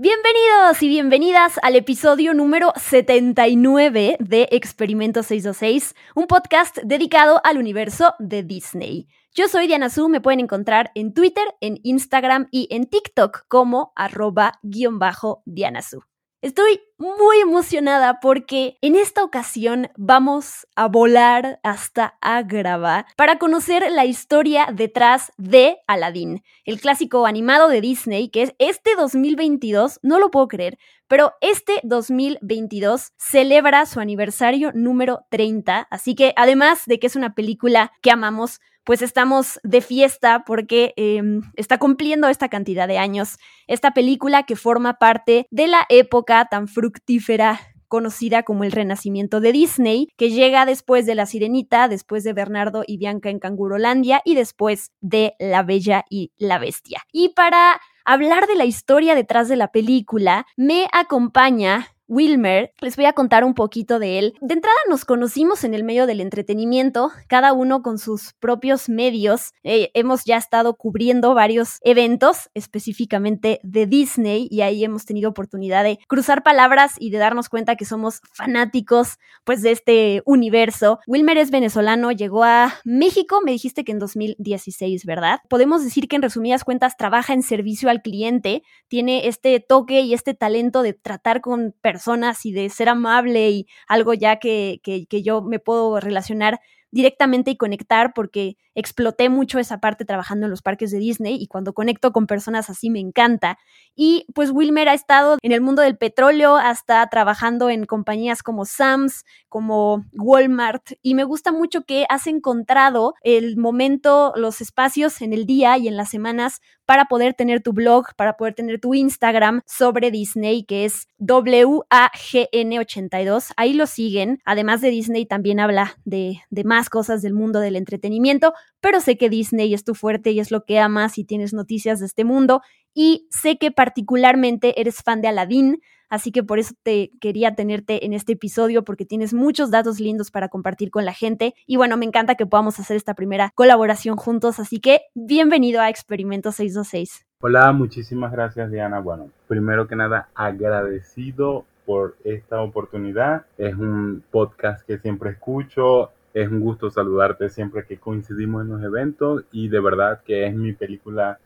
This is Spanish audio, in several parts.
Bienvenidos y bienvenidas al episodio número 79 de Experimento 626, un podcast dedicado al universo de Disney. Yo soy Diana Su, me pueden encontrar en Twitter, en Instagram y en TikTok como arroba guion bajo Diana Su. Estoy muy emocionada porque en esta ocasión vamos a volar hasta Agrava para conocer la historia detrás de Aladdin, el clásico animado de Disney que es este 2022, no lo puedo creer, pero este 2022 celebra su aniversario número 30, así que además de que es una película que amamos, pues estamos de fiesta porque em, está cumpliendo esta cantidad de años. Esta película que forma parte de la época tan fructífera conocida como el Renacimiento de Disney, que llega después de La Sirenita, después de Bernardo y Bianca en Cangurolandia y después de La Bella y la Bestia. Y para hablar de la historia detrás de la película, me acompaña Wilmer, les voy a contar un poquito de él. De entrada nos conocimos en el medio del entretenimiento, cada uno con sus propios medios. Eh, hemos ya estado cubriendo varios eventos, específicamente de Disney, y ahí hemos tenido oportunidad de cruzar palabras y de darnos cuenta que somos fanáticos pues de este universo. Wilmer es venezolano, llegó a México, me dijiste que en 2016, ¿verdad? Podemos decir que en resumidas cuentas trabaja en servicio al cliente, tiene este toque y este talento de tratar con personas personas y de ser amable y algo ya que, que, que yo me puedo relacionar directamente y conectar porque exploté mucho esa parte trabajando en los parques de Disney y cuando conecto con personas así me encanta. Y pues Wilmer ha estado en el mundo del petróleo, hasta trabajando en compañías como Sams, como Walmart y me gusta mucho que has encontrado el momento, los espacios en el día y en las semanas para poder tener tu blog, para poder tener tu Instagram sobre Disney, que es WAGN82. Ahí lo siguen. Además de Disney, también habla de, de más cosas del mundo del entretenimiento, pero sé que Disney es tu fuerte y es lo que amas y tienes noticias de este mundo. Y sé que particularmente eres fan de Aladdin, así que por eso te quería tenerte en este episodio porque tienes muchos datos lindos para compartir con la gente y bueno, me encanta que podamos hacer esta primera colaboración juntos, así que bienvenido a Experimento 626. Hola, muchísimas gracias Diana. Bueno, primero que nada, agradecido por esta oportunidad. Es un podcast que siempre escucho. Es un gusto saludarte siempre que coincidimos en los eventos y de verdad que es mi película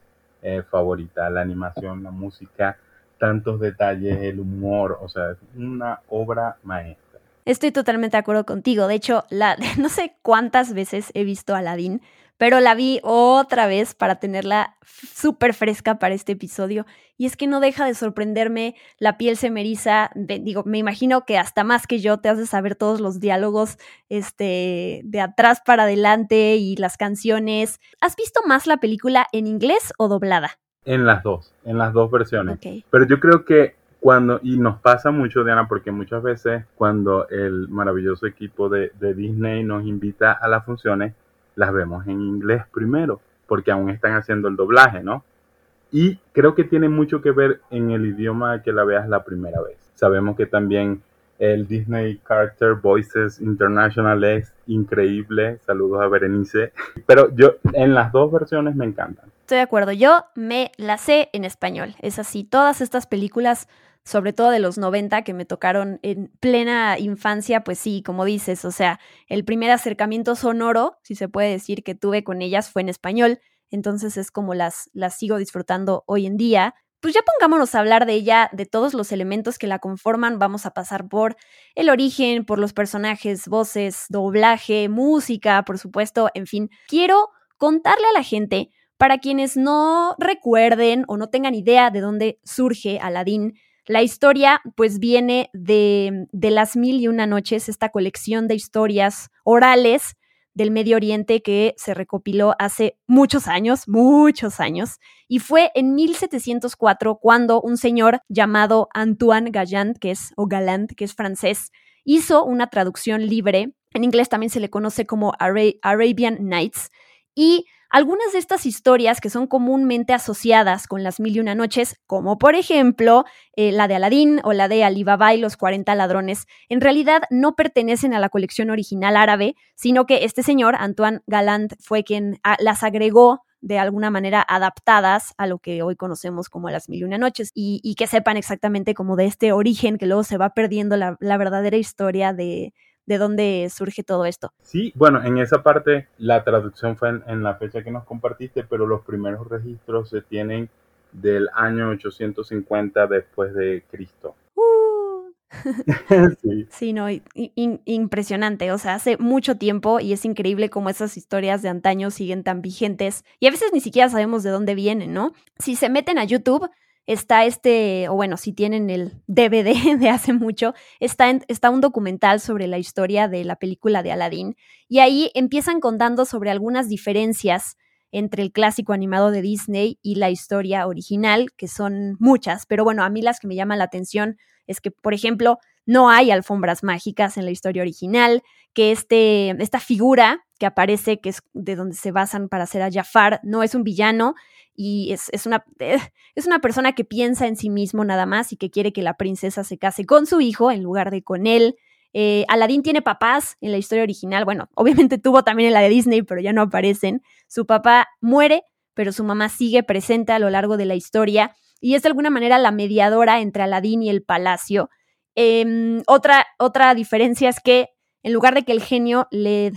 eh, favorita, la animación, la música tantos detalles, el humor, o sea, es una obra maestra. Estoy totalmente de acuerdo contigo. De hecho, la, no sé cuántas veces he visto a Aladdin, pero la vi otra vez para tenerla súper fresca para este episodio. Y es que no deja de sorprenderme, la piel se me eriza, digo, me imagino que hasta más que yo te hace saber todos los diálogos este, de atrás para adelante y las canciones. ¿Has visto más la película en inglés o doblada? En las dos, en las dos versiones. Pero yo creo que cuando, y nos pasa mucho, Diana, porque muchas veces cuando el maravilloso equipo de, de, Disney nos invita a las funciones, las vemos en inglés primero, porque aún están haciendo el doblaje, ¿no? Y creo que tiene mucho que ver en el idioma que la veas la primera vez. Sabemos que también el Disney Character Voices International es increíble. Saludos a Berenice. Pero yo en las dos versiones me encantan. Estoy de acuerdo. Yo me la sé en español. Es así. Todas estas películas, sobre todo de los 90, que me tocaron en plena infancia, pues sí, como dices, o sea, el primer acercamiento sonoro, si se puede decir, que tuve con ellas fue en español. Entonces es como las, las sigo disfrutando hoy en día pues ya pongámonos a hablar de ella, de todos los elementos que la conforman. Vamos a pasar por el origen, por los personajes, voces, doblaje, música, por supuesto, en fin. Quiero contarle a la gente, para quienes no recuerden o no tengan idea de dónde surge Aladdin, la historia pues viene de, de Las Mil y Una Noches, esta colección de historias orales del Medio Oriente que se recopiló hace muchos años, muchos años, y fue en 1704 cuando un señor llamado Antoine Galland, que es, o Galland, que es francés, hizo una traducción libre, en inglés también se le conoce como Arabian Nights, y algunas de estas historias que son comúnmente asociadas con las mil y una noches, como por ejemplo eh, la de Aladín o la de Alibaba y los 40 ladrones, en realidad no pertenecen a la colección original árabe, sino que este señor, Antoine Galland, fue quien ah, las agregó de alguna manera adaptadas a lo que hoy conocemos como las mil y una noches y, que sepan exactamente como de este origen que luego se va perdiendo la verdadera historia de, de dónde surge todo esto. Sí, bueno, en esa parte la traducción fue en, la fecha que nos compartiste, pero los primeros registros se tienen del año 850 después de Cristo. Uh. sí. no, impresionante. O sea, hace mucho tiempo y es increíble cómo esas historias de antaño siguen tan vigentes y a veces ni siquiera sabemos de dónde vienen, ¿no? Si se meten a YouTube, está este, o bueno, si tienen el DVD de hace mucho, está, está un documental sobre la historia de la película de Aladdin y ahí empiezan contando sobre algunas diferencias entre el clásico animado de Disney y la historia original, que son muchas, pero bueno, a mí las que me llaman la atención es que, por ejemplo, no hay alfombras mágicas en la historia original, que este, esta figura que aparece, que es de donde se basan para hacer a Jafar, no es un villano y es, una, eh, es una persona que piensa en sí mismo nada más y que quiere que la princesa se case con su hijo en lugar de con él. Eh, Aladín tiene papás en la historia original, bueno, obviamente tuvo también en la de Disney, pero ya no aparecen. Su papá muere, pero su mamá sigue presente a lo largo de la historia y es de alguna manera la mediadora entre Aladín y el palacio. Em, otra, otra diferencia es que en lugar de que el genio le,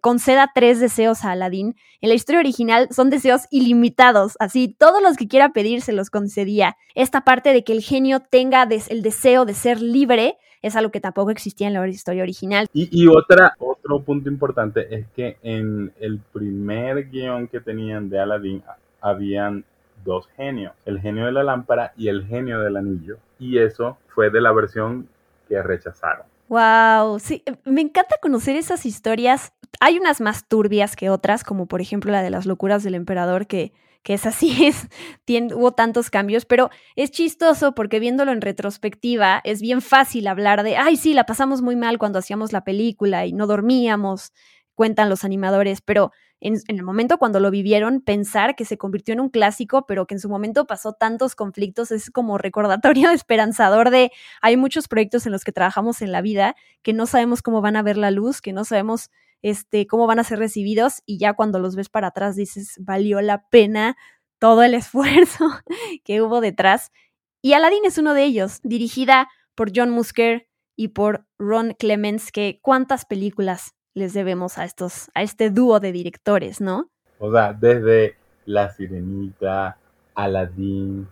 conceda tres deseos a Aladín, en la historia original son deseos ilimitados, así todos los que quiera pedir se los concedía. Esta parte de que el genio tenga el deseo de ser libre es algo que tampoco existía en la historia original. Y, otra, otro punto importante es que en el primer guion que tenían de Aladín habían dos genios, el genio de la lámpara y el genio del anillo. Y eso fue de la versión que rechazaron. Wow, sí, eh, me encanta conocer esas historias. Hay unas más turbias que otras, como por ejemplo la de las locuras del emperador, que, que es así, es, hubo tantos cambios, pero es chistoso porque viéndolo en retrospectiva es bien fácil hablar de, ay, sí, la pasamos muy mal cuando hacíamos la película y no dormíamos, cuentan los animadores, pero en, el momento cuando lo vivieron, pensar que se convirtió en un clásico, pero que en su momento pasó tantos conflictos, es como recordatorio esperanzador de hay muchos proyectos en los que trabajamos en la vida que no sabemos cómo van a ver la luz, que no sabemos este, cómo van a ser recibidos y ya cuando los ves para atrás dices, valió la pena todo el esfuerzo que hubo detrás. Y Aladdin es uno de ellos, dirigida por John Musker y por Ron Clements, que cuántas películas les debemos a estos, a este dúo de directores, ¿no? O sea, desde La Sirenita, Aladdin,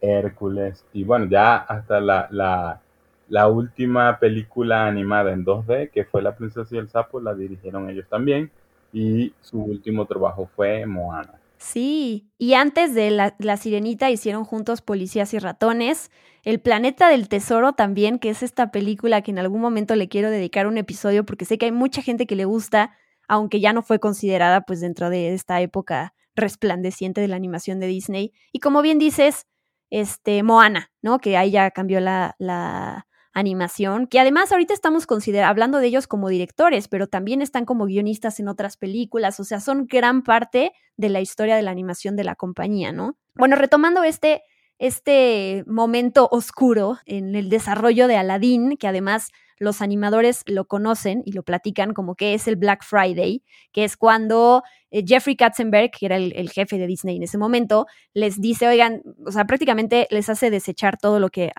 Hércules, y bueno, ya hasta la, la, la última película animada en 2D, que fue La Princesa y el Sapo, la dirigieron ellos también, y su último trabajo fue Moana. Sí, y antes de la, la, Sirenita hicieron juntos Policías y Ratones, El Planeta del Tesoro también, que es esta película que en algún momento le quiero dedicar un episodio porque sé que hay mucha gente que le gusta, aunque ya no fue considerada pues dentro de esta época resplandeciente de la animación de Disney. Y como bien dices, este Moana, ¿no? Que ahí ya cambió la, la animación, que además ahorita estamos hablando de ellos como directores, pero también están como guionistas en otras películas, o sea, son gran parte de la historia de la animación de la compañía, ¿no? Bueno, retomando este, este momento oscuro en el desarrollo de Aladdin, que además los animadores lo conocen y lo platican como que es el Black Friday, que es cuando eh, Jeffrey Katzenberg, que era el, jefe de Disney en ese momento, les dice, oigan, o sea, prácticamente les hace desechar todo lo que,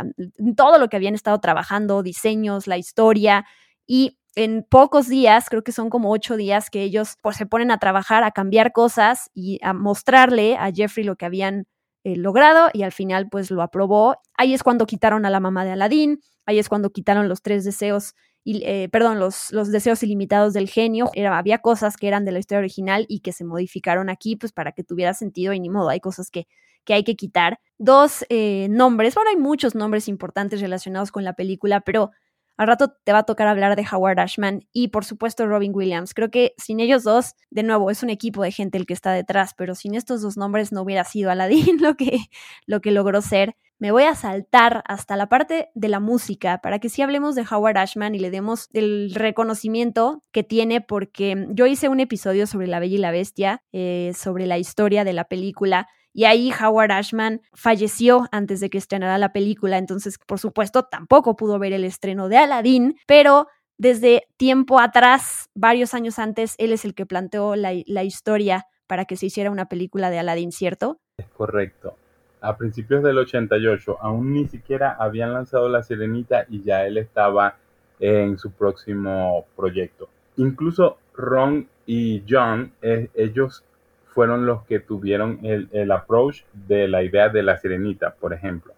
todo lo que habían estado trabajando, diseños, la historia, y en pocos días, creo que son como ocho días, que ellos pues se ponen a trabajar, a cambiar cosas y a mostrarle a Jeffrey lo que habían eh, logrado y al final pues lo aprobó. Ahí es cuando quitaron a la mamá de Aladdin, ahí es cuando quitaron los tres deseos, y, eh, perdón, los, los, deseos ilimitados del genio. Había cosas que eran de la historia original y que se modificaron aquí pues para que tuviera sentido y ni modo, hay cosas que, que hay que quitar. Dos eh, nombres, bueno, hay muchos nombres importantes relacionados con la película, pero Al rato te va a tocar hablar de Howard Ashman y por supuesto Robin Williams. Creo que sin ellos dos, de nuevo, es un equipo de gente el que está detrás, pero sin estos dos nombres no hubiera sido Aladdin lo que, lo que logró ser. Me voy a saltar hasta la parte de la música para que sí hablemos de Howard Ashman y le demos el reconocimiento que tiene porque yo hice un episodio sobre La Bella y la Bestia, eh, sobre la historia de la película y ahí Howard Ashman falleció antes de que estrenara la película, entonces por supuesto tampoco pudo ver el estreno de Aladdin, pero desde tiempo atrás, varios años antes, él es el que planteó la, historia para que se hiciera una película de Aladdin, ¿cierto? Es correcto. A principios del 88 aún ni siquiera habían lanzado La Sirenita y ya él estaba en su próximo proyecto. Incluso Ron y John, eh, ellos fueron los que tuvieron el, el, approach de la idea de la sirenita, por ejemplo.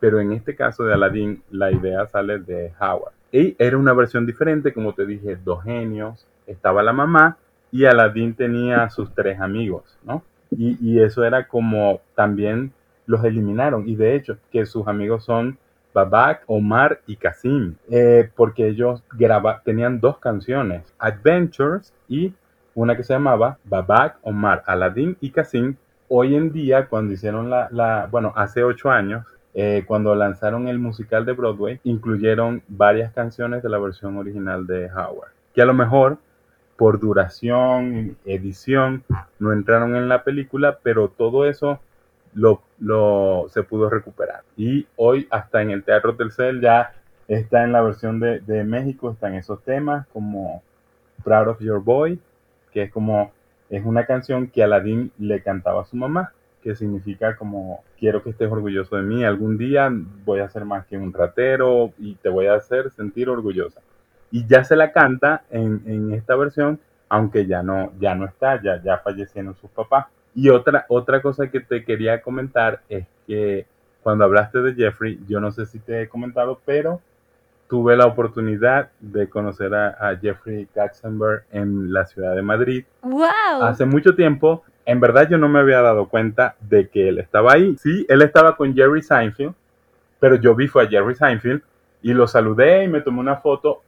Pero en este caso de Aladdin, la idea sale de Howard. Y era una versión diferente, como te dije, dos genios, estaba la mamá y Aladdin tenía sus tres amigos, ¿no? Y, y eso era como también los eliminaron. Y de hecho, que sus amigos son Babak, Omar y Kasim, eh, porque ellos graba, tenían dos canciones, Adventures y una que se llamaba Babak, Omar, Aladdin y Kasim. Hoy en día, cuando hicieron la, la bueno, hace ocho años, eh, cuando lanzaron el musical de Broadway, incluyeron varias canciones de la versión original de Howard, que a lo mejor por duración, edición, no entraron en la película, pero todo eso lo, lo, se pudo recuperar. Y hoy hasta en el Teatro Telcel ya está en la versión de, de México, están esos temas como Proud of Your Boy, que es como, es una canción que Aladdin le cantaba a su mamá, que significa como, quiero que estés orgulloso de mí, algún día voy a ser más que un ratero y te voy a hacer sentir orgullosa. Y ya se la canta en, en esta versión, aunque ya no, ya no está, ya, ya fallecieron sus papás. Y otra, otra cosa que te quería comentar es que cuando hablaste de Jeffrey, yo no sé si te he comentado, pero tuve la oportunidad de conocer a, Jeffrey Katzenberg en la ciudad de Madrid. ¡Wow! Hace mucho tiempo, en verdad yo no me había dado cuenta de que él estaba ahí. Sí, él estaba con Jerry Seinfeld, pero yo vi fue a Jerry Seinfeld y lo saludé y me tomé una foto,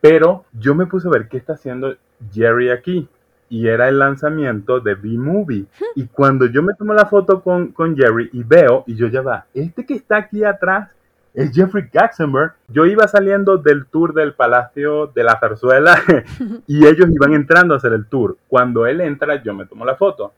pero yo me puse a ver qué está haciendo Jerry aquí. Y era el lanzamiento de B-Movie. Y cuando yo me tomo la foto con, con Jerry y veo, y yo ya va, este que está aquí atrás Jeffrey Katzenberg. Yo iba saliendo del tour del Palacio de la Zarzuela y ellos iban entrando a hacer el tour. Cuando él entra, yo me tomo la foto.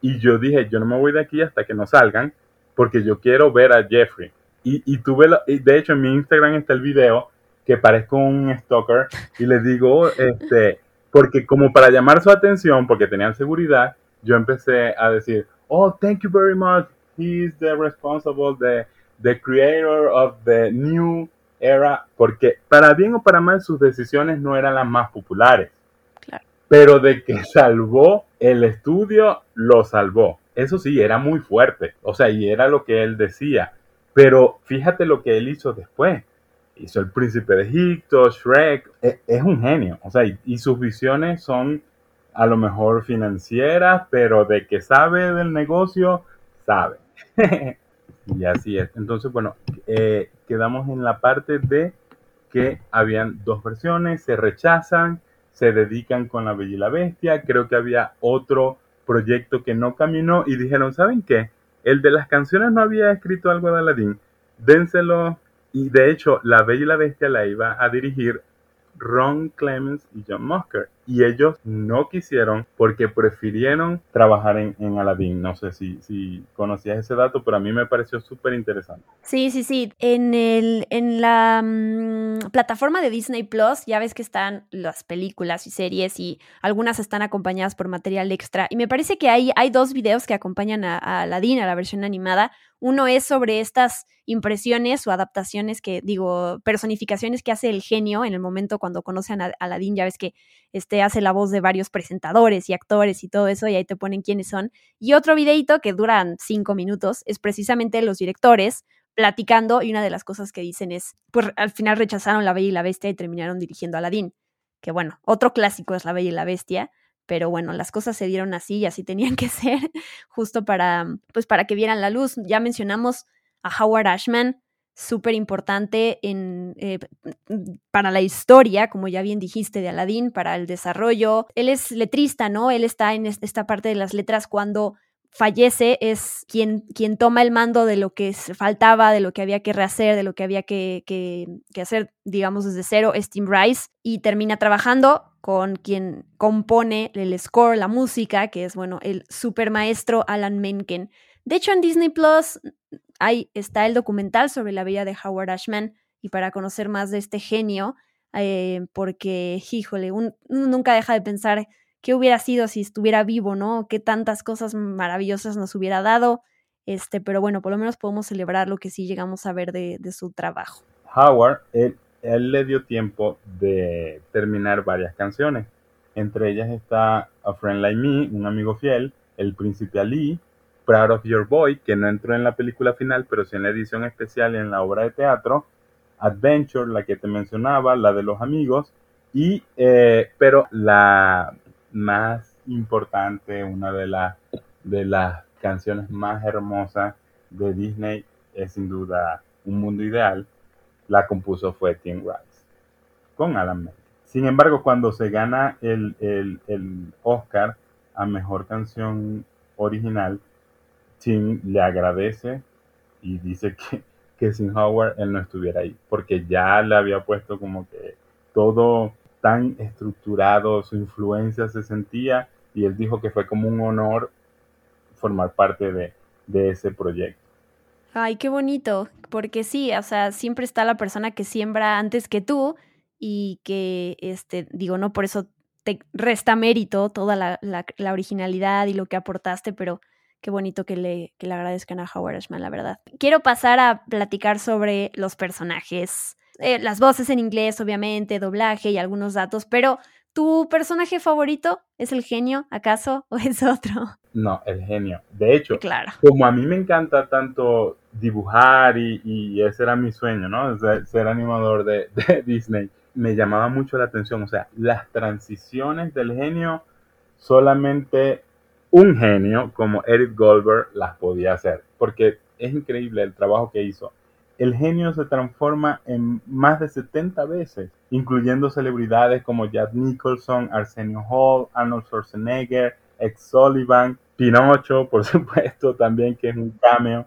Y yo dije, yo no me voy de aquí hasta que no salgan, porque yo quiero ver a Jeffrey. Y, y tuve, y de hecho en mi Instagram está el video que parezco un stalker y les digo, este, porque como para llamar su atención, porque tenían seguridad, yo empecé a decir, oh, thank you very much, he's the responsible de the creator of the new era, porque para bien o para mal sus decisiones no eran las más populares. Pero de que salvó el estudio, lo salvó. Eso sí, era muy fuerte. O sea, y era lo que él decía. Pero fíjate lo que él hizo después. Hizo El Príncipe de Egipto, Shrek. E, es, un genio. O sea, y sus visiones son a lo mejor financieras, pero de que sabe del negocio, sabe. Y así es. Entonces, bueno, eh, quedamos en la parte de que habían dos versiones, se rechazan, se dedican con la Bella y la Bestia. Creo que había otro proyecto que no caminó y dijeron, ¿saben qué? El de las canciones no había escrito algo de Aladdin, dénselo. Y de hecho, la Bella y la Bestia la iba a dirigir Ron Clemens y John Musker. Y ellos no quisieron porque prefirieron trabajar en, Aladdin. No sé si, si conocías ese dato, pero a mí me pareció súper interesante. Sí, sí, sí. En, el, en la mm, plataforma de Disney Plus ya ves que están las películas y series y algunas están acompañadas por material extra. Y me parece que hay, hay dos videos que acompañan a Aladdin, a la versión animada. Uno es sobre estas impresiones o adaptaciones que, digo, personificaciones que hace el genio en el momento cuando conocen a Aladdin. Ya ves que este hace la voz de varios presentadores y actores y todo eso, y ahí te ponen quiénes son. Y otro videito que duran cinco minutos es precisamente los directores platicando, y una de las cosas que dicen es, pues al final rechazaron La Bella y la Bestia y terminaron dirigiendo a Aladdin. Que bueno, otro clásico es La Bella y la Bestia, pero bueno, las cosas se dieron así y así tenían que ser, justo para, pues para que vieran la luz. Ya mencionamos a Howard Ashman, súper importante eh, para la historia, como ya bien dijiste, de Aladdin, para el desarrollo. Él es letrista, ¿no? Él está en esta parte de las letras cuando fallece, es quien, quien toma el mando de lo que faltaba, de lo que había que rehacer, de lo que había que, que, que hacer, digamos, desde cero, es Tim Rice, y termina trabajando con quien compone el score, la música, que es, bueno, el super maestro Alan Menken. De hecho, en Disney Plus ahí está el documental sobre la vida de Howard Ashman y para conocer más de este genio, eh, porque, híjole, uno nunca deja de pensar qué hubiera sido si estuviera vivo, ¿no? Qué tantas cosas maravillosas nos hubiera dado. Este, pero bueno, por lo menos podemos celebrar lo que sí llegamos a ver de, su trabajo. Howard, él, él, le dio tiempo de terminar varias canciones. Entre ellas está A Friend Like Me, Un Amigo Fiel, El Príncipe Ali, Proud of Your Boy, que no entró en la película final, pero sí en la edición especial y en la obra de teatro, Adventure, la que te mencionaba, la de los amigos, y, eh, pero la más importante, una de, de las canciones más hermosas de Disney es sin duda Un Mundo Ideal, la compuso fue Tim Rice, con Alan Menken. Sin embargo, cuando se gana el, el, el Oscar a Mejor Canción Original, Tim le agradece y dice que, que sin Howard él no estuviera ahí, porque ya le había puesto como que todo tan estructurado, su influencia se sentía y él dijo que fue como un honor formar parte de, de ese proyecto. Ay, qué bonito, porque sí, o sea, siempre está la persona que siembra antes que tú y que, este, digo, no por eso te resta mérito toda la, la originalidad y lo que aportaste, pero qué bonito que le, que le agradezcan a Howard Ashman, la verdad. Quiero pasar a platicar sobre los personajes, eh, las voces en inglés, obviamente, doblaje y algunos datos, pero ¿tu personaje favorito es el genio, acaso, o es otro? No, el genio. De hecho, claro. como a mí me encanta tanto dibujar y, ese era mi sueño, ¿no? Ser, animador de, de Disney, me llamaba mucho la atención. O sea, las transiciones del genio solamente un genio como Eric Goldberg las podía hacer, porque es increíble el trabajo que hizo. El genio se transforma en más de 70 veces, incluyendo celebridades como Jack Nicholson, Arsenio Hall, Arnold Schwarzenegger, Ex Sullivan, Pinocho, por supuesto, también que es un cameo.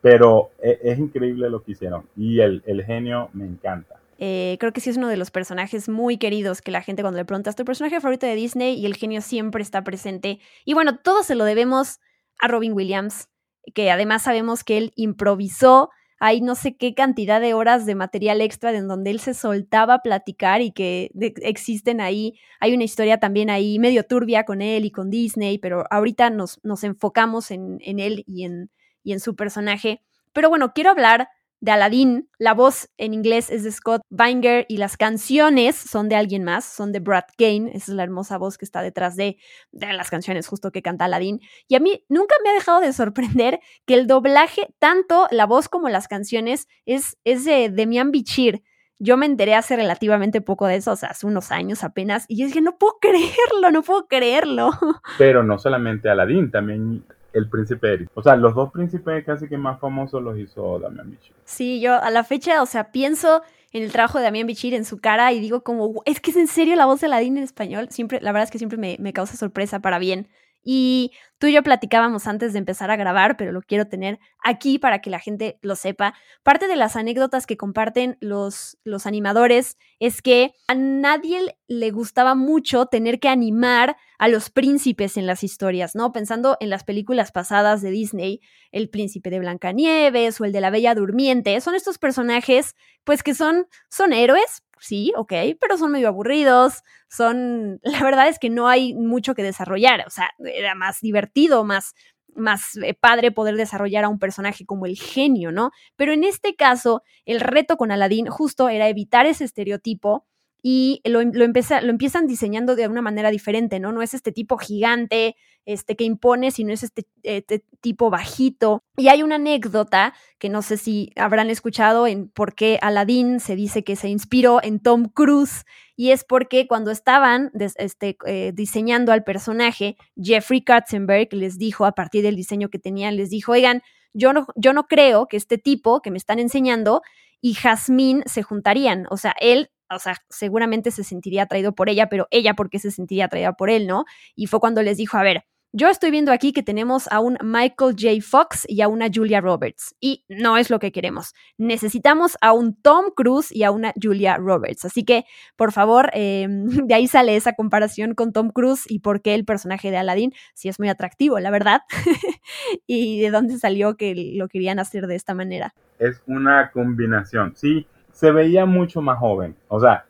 Pero e, es, increíble lo que hicieron y el, el genio me encanta. Eh, creo que sí es uno de los personajes muy queridos que la gente cuando le preguntas tu personaje favorito de Disney y el genio siempre está presente. Y bueno, todo se lo debemos a Robin Williams, que además sabemos que él improvisó. Hay no sé qué cantidad de horas de material extra en donde él se soltaba a platicar y que existen ahí. Hay una historia también ahí medio turbia con él y con Disney, pero ahorita nos, nos enfocamos en, en él y en, y en su personaje. Pero bueno, quiero hablar de Aladdin. La voz en inglés es de Scott Binger y las canciones son de alguien más, son de Brad Kane. Esa es la hermosa voz que está detrás de, las canciones justo que canta Aladdin. Y a mí nunca me ha dejado de sorprender que el doblaje, tanto la voz como las canciones, es, es de Demian Bichir. Yo me enteré hace relativamente poco de eso, o sea, hace unos años apenas, y yo dije, no puedo creerlo, no puedo creerlo. Pero no solamente Aladdin, también el príncipe Eric. O sea, los dos príncipes casi que más famosos los hizo Damián Bichir. Sí, yo a la fecha, o sea, pienso en el trabajo de Damián Bichir en su cara y digo como, es que es en serio la voz de Aladdin en español. Siempre, la verdad es que siempre me, me causa sorpresa para bien. Y tú y yo platicábamos antes de empezar a grabar, pero lo quiero tener aquí para que la gente lo sepa. Parte de las anécdotas que comparten los, los animadores es que a nadie le gustaba mucho tener que animar a los príncipes en las historias, ¿no? Pensando en las películas pasadas de Disney, el príncipe de Blancanieves o el de la Bella Durmiente, son estos personajes pues que son, son héroes, sí, ok, pero son medio aburridos, son, la verdad es que no hay mucho que desarrollar, o sea, era más divertido, más, más eh, padre poder desarrollar a un personaje como el genio, ¿no? Pero en este caso, el reto con Aladdin justo era evitar ese estereotipo y lo, lo, lo empiezan diseñando de una manera diferente, ¿no? No es este tipo gigante, este, que impone, sino es este, este, tipo bajito. Y hay una anécdota que no sé si habrán escuchado en por qué Aladdin se dice que se inspiró en Tom Cruise, y es porque cuando estaban este, eh, diseñando al personaje, Jeffrey Katzenberg les dijo, a partir del diseño que tenían, les dijo, oigan, yo no, yo no creo que este tipo que me están enseñando y Jazmín se juntarían. O sea, él o sea, seguramente se sentiría atraído por ella, pero ella, ¿por qué se sentiría atraída por él, no? Y fue cuando les dijo, a ver, yo estoy viendo aquí que tenemos a un Michael J. Fox y a una Julia Roberts, y no es lo que queremos. Necesitamos a un Tom Cruise y a una Julia Roberts. Así que, por favor, em, de ahí sale esa comparación con Tom Cruise y por qué el personaje de Aladdin sí es muy atractivo, la verdad. y de dónde salió que lo querían hacer de esta manera. Es una combinación, sí, se veía mucho más joven. O sea,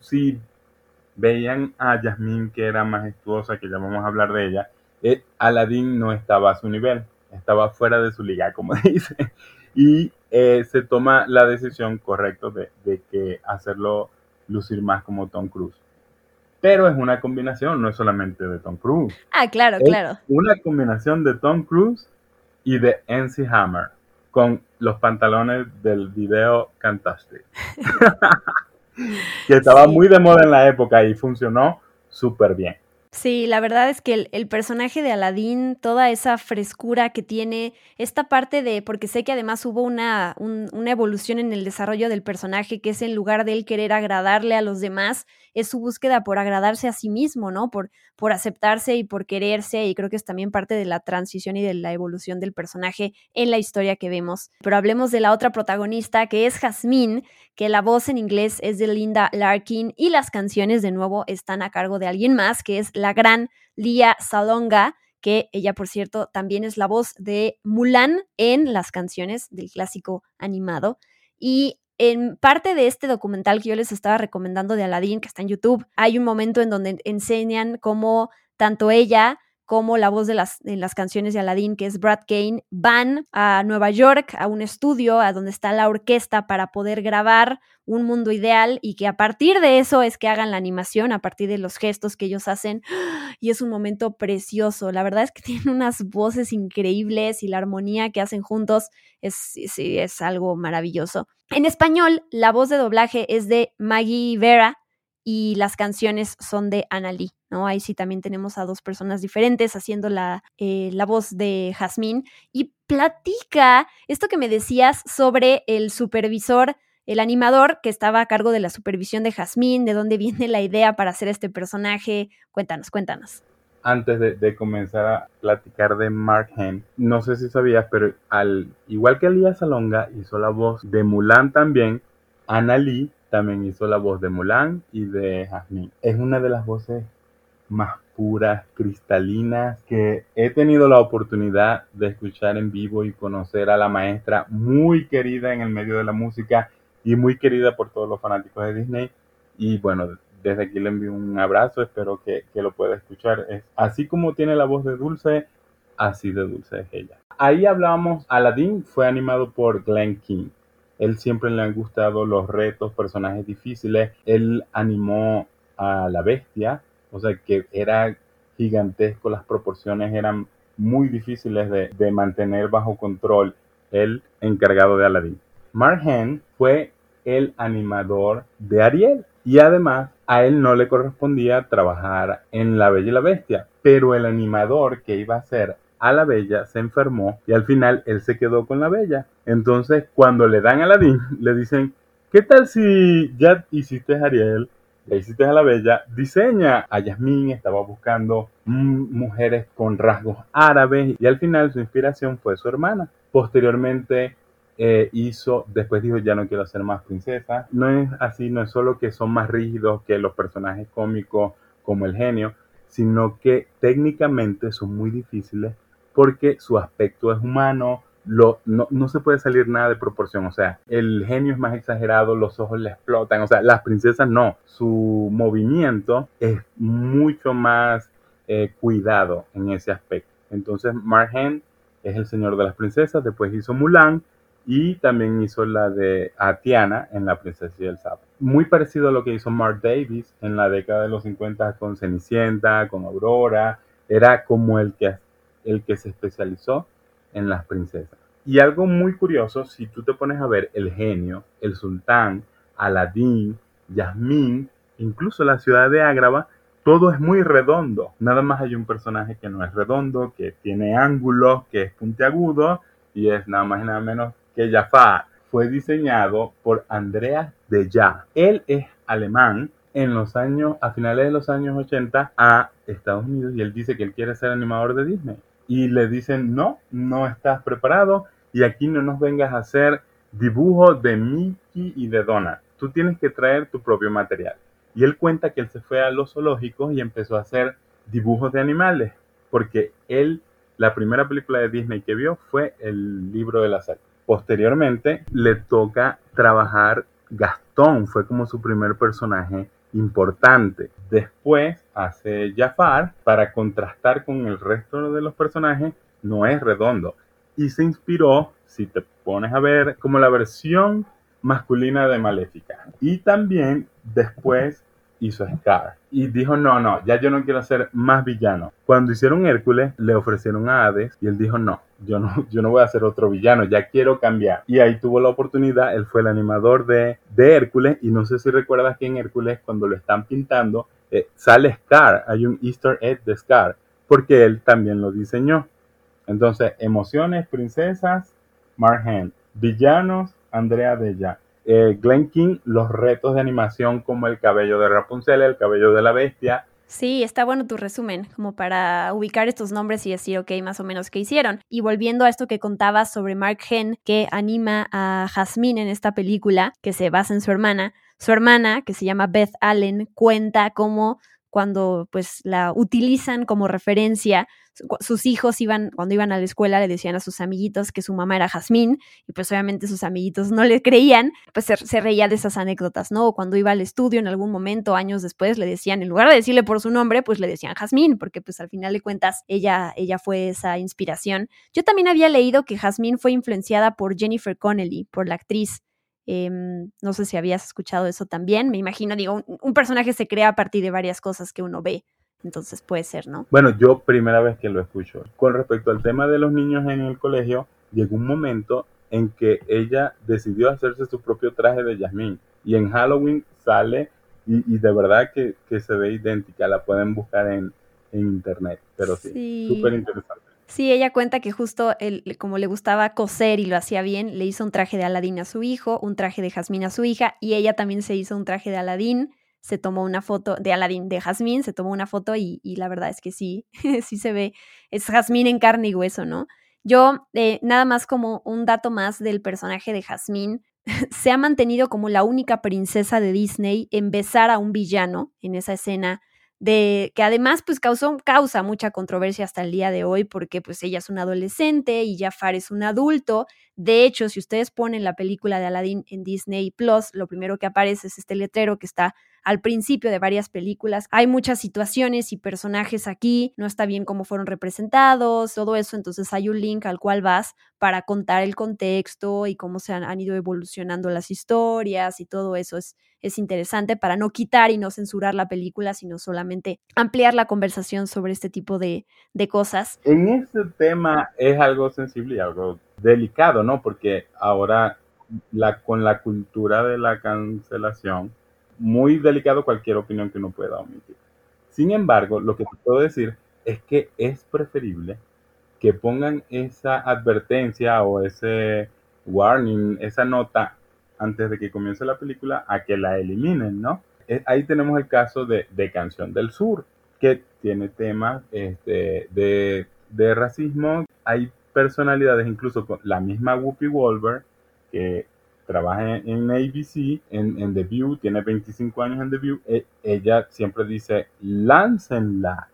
si veían a Yasmín que era majestuosa, que ya vamos a hablar de ella, eh, Aladdin no estaba a su nivel, estaba fuera de su liga, como dice. Y eh, se toma la decisión correcta de, que hacerlo lucir más como Tom Cruise. Pero es una combinación, no es solamente de Tom Cruise. Ah, claro, claro. Una combinación de Tom Cruise y de NC Hammer con los pantalones del video Fantastic. que estaba muy de moda en la época y funcionó súper bien. Sí, la verdad es que el, personaje de Aladdin, toda esa frescura que tiene, esta parte de, porque sé que además hubo una, una evolución en el desarrollo del personaje, que es en lugar de él querer agradarle a los demás, es su búsqueda por agradarse a sí mismo, ¿no? Por, por aceptarse y por quererse, y creo que es también parte de la transición y de la evolución del personaje en la historia que vemos. Pero hablemos de la otra protagonista, que es Jasmine, que la voz en inglés es de Linda Larkin y las canciones de nuevo están a cargo de alguien más, que es la gran Lia Salonga, que ella, por cierto, también es la voz de Mulan en las canciones del clásico animado. Y en parte de este documental que yo les estaba recomendando de Aladdin, que está en YouTube, hay un momento en donde enseñan cómo tanto ella como la voz de las, las canciones de Aladdin, que es Brad Kane, van a Nueva York, a un estudio, a donde está la orquesta para poder grabar un mundo ideal y que a partir de eso es que hagan la animación, a partir de los gestos que ellos hacen. Y es un momento precioso. La verdad es que tienen unas voces increíbles y la armonía que hacen juntos es, es algo maravilloso. En español, la voz de doblaje es de Maggie Vera y las canciones son de Annalie. ¿no? Ahí sí también tenemos a dos personas diferentes haciendo la, eh, la voz de Jazmín y platica esto que me decías sobre el supervisor, el animador que estaba a cargo de la supervisión de Jazmín, de dónde viene la idea para hacer este personaje. Cuéntanos, cuéntanos. Antes de, comenzar a platicar de Mark Ham, no sé si sabías, pero al igual que Alía Salonga hizo la voz de Mulan también, Anna Lee también hizo la voz de Mulan y de Jasmine. Es una de las voces más puras, cristalinas, que he tenido la oportunidad de escuchar en vivo y conocer a la maestra muy querida en el medio de la música y muy querida por todos los fanáticos de Disney. Y bueno, desde aquí le envío un abrazo, espero que, lo pueda escuchar. Es, así como tiene la voz de Dulce, así de Dulce es ella. Ahí hablábamos, Aladdin fue animado por Glenn King. Él siempre le han gustado los retos, personajes difíciles. Él animó a la bestia, o sea que era gigantesco, las proporciones eran muy difíciles de, mantener bajo control el encargado de Aladdin. Mark fue el animador de Ariel y además a él no le correspondía trabajar en La Bella y la Bestia, pero el animador que iba a ser a la Bella se enfermó y al final él se quedó con la Bella. Entonces cuando le dan a Aladdin le dicen, ¿qué tal si ya hiciste Ariel? le hiciste a la bella, diseña a Yasmín, estaba buscando mujeres con rasgos árabes y al final su inspiración fue su hermana. Posteriormente eh, hizo, después dijo ya no quiero ser más princesa. No es así, no es solo que son más rígidos que los personajes cómicos como el genio, sino que técnicamente son muy difíciles porque su aspecto es humano, no, se puede salir nada de proporción. O sea, el genio es más exagerado, los ojos le explotan. O sea, las princesas no. Su movimiento es mucho más eh, cuidado en ese aspecto. Entonces, Mark es el señor de las princesas. Después hizo Mulan y también hizo la de Atiana en La princesa y el sapo. Muy parecido a lo que hizo Mark Davis en la década de los 50 con Cenicienta, con Aurora. Era como el que, el que se especializó en las princesas. Y algo muy curioso, si tú te pones a ver el genio, el sultán, Aladín, Yasmín, incluso la ciudad de Ágrava, todo es muy redondo. Nada más hay un personaje que no es redondo, que tiene ángulos, que es puntiagudo, y es nada más y nada menos que Jafar. Fue diseñado por Andreas Deja. Él es alemán en los años, a finales de los años 80 a Estados Unidos y él dice que él quiere ser animador de Disney. Y le dicen, no, no estás preparado y aquí no nos vengas a hacer dibujos de Mickey y de Donald. Tú tienes que traer tu propio material. Y él cuenta que él se fue a los zoológicos y empezó a hacer dibujos de animales, porque él, la primera película de Disney que vio fue el libro de la selva. Posteriormente le toca trabajar Gastón, fue como su primer personaje importante. Después hace Jafar para contrastar con el resto de los personajes, no es redondo. Y se inspiró, si te pones a ver, como la versión masculina de Maléfica. Y también después hizo Scar. Y dijo, no, no, ya yo no quiero ser más villano. Cuando hicieron Hércules, le ofrecieron a Hades y él dijo, no, yo no, yo no voy a ser otro villano, ya quiero cambiar. Y ahí tuvo la oportunidad, él fue el animador de, de Hércules y no sé si recuerdas que en Hércules cuando lo están pintando eh, sale Scar, hay un easter egg de Scar, porque él también lo diseñó. Entonces, emociones, princesas, Margen, villanos, Andrea Della. Eh, Glen King, los retos de animación como el cabello de Rapunzel, el cabello de la bestia, Sí, está bueno tu resumen, como para ubicar estos nombres y decir, ok, más o menos qué hicieron. Y volviendo a esto que contabas sobre Mark Hen, que anima a Jasmine en esta película, que se basa en su hermana, su hermana, que se llama Beth Allen, cuenta cómo cuando pues la utilizan como referencia. Sus hijos iban, cuando iban a la escuela, le decían a sus amiguitos que su mamá era Jazmín, y pues obviamente sus amiguitos no le creían, pues se, reía de esas anécdotas, ¿no? cuando iba al estudio en algún momento, años después, le decían, en lugar de decirle por su nombre, pues le decían Jazmín, porque pues al final de cuentas ella, ella fue esa inspiración. Yo también había leído que Jazmín fue influenciada por Jennifer Connelly, por la actriz. Em, no sé si habías escuchado eso también. Me imagino, digo, un, personaje se crea a partir de varias cosas que uno ve. Entonces puede ser, ¿no? Bueno, yo primera vez que lo escucho. Con respecto al tema de los niños en el colegio, llegó un momento en que ella decidió hacerse su propio traje de Yasmín. Y en Halloween sale y, de verdad que, se ve idéntica. La pueden buscar en, internet. Pero sí, súper interesante. Sí, ella cuenta que justo él, como le gustaba coser y lo hacía bien, le hizo un traje de Aladín a su hijo, un traje de Jazmín a su hija, y ella también se hizo un traje de Aladín, se tomó una foto de Aladín, de Jazmín, se tomó una foto y, la verdad es que sí, sí se ve, es Jazmín en carne y hueso, ¿no? Yo, eh, nada más como un dato más del personaje de Jazmín, se ha mantenido como la única princesa de Disney en besar a un villano en esa escena de que además pues causó, causa mucha controversia hasta el día de hoy porque pues ella es una adolescente y Jafar es un adulto. De hecho, si ustedes ponen la película de Aladdin en Disney Plus, lo primero que aparece es este letrero que está al principio de varias películas. Hay muchas situaciones y personajes aquí, no está bien cómo fueron representados, todo eso, entonces hay un link al cual vas para contar el contexto y cómo se han, ido evolucionando las historias y todo eso es, es interesante para no quitar y no censurar la película, sino solamente ampliar la conversación sobre este tipo de, de cosas. En ese tema es algo sensible y algo delicado, ¿no? Porque ahora la, con la cultura de la cancelación, muy delicado cualquier opinión que uno pueda omitir. Sin embargo, lo que puedo decir es que es preferible que pongan esa advertencia o ese warning, esa nota antes de que comience la película a que la eliminen, ¿no? Eh, ahí tenemos el caso de, Canción del Sur, que tiene temas este, de, de racismo. Hay personalidades, incluso con la misma Whoopi Wolver, que trabaja en, ABC, en, The View, tiene 25 años en The View, e, ella siempre dice, láncenla,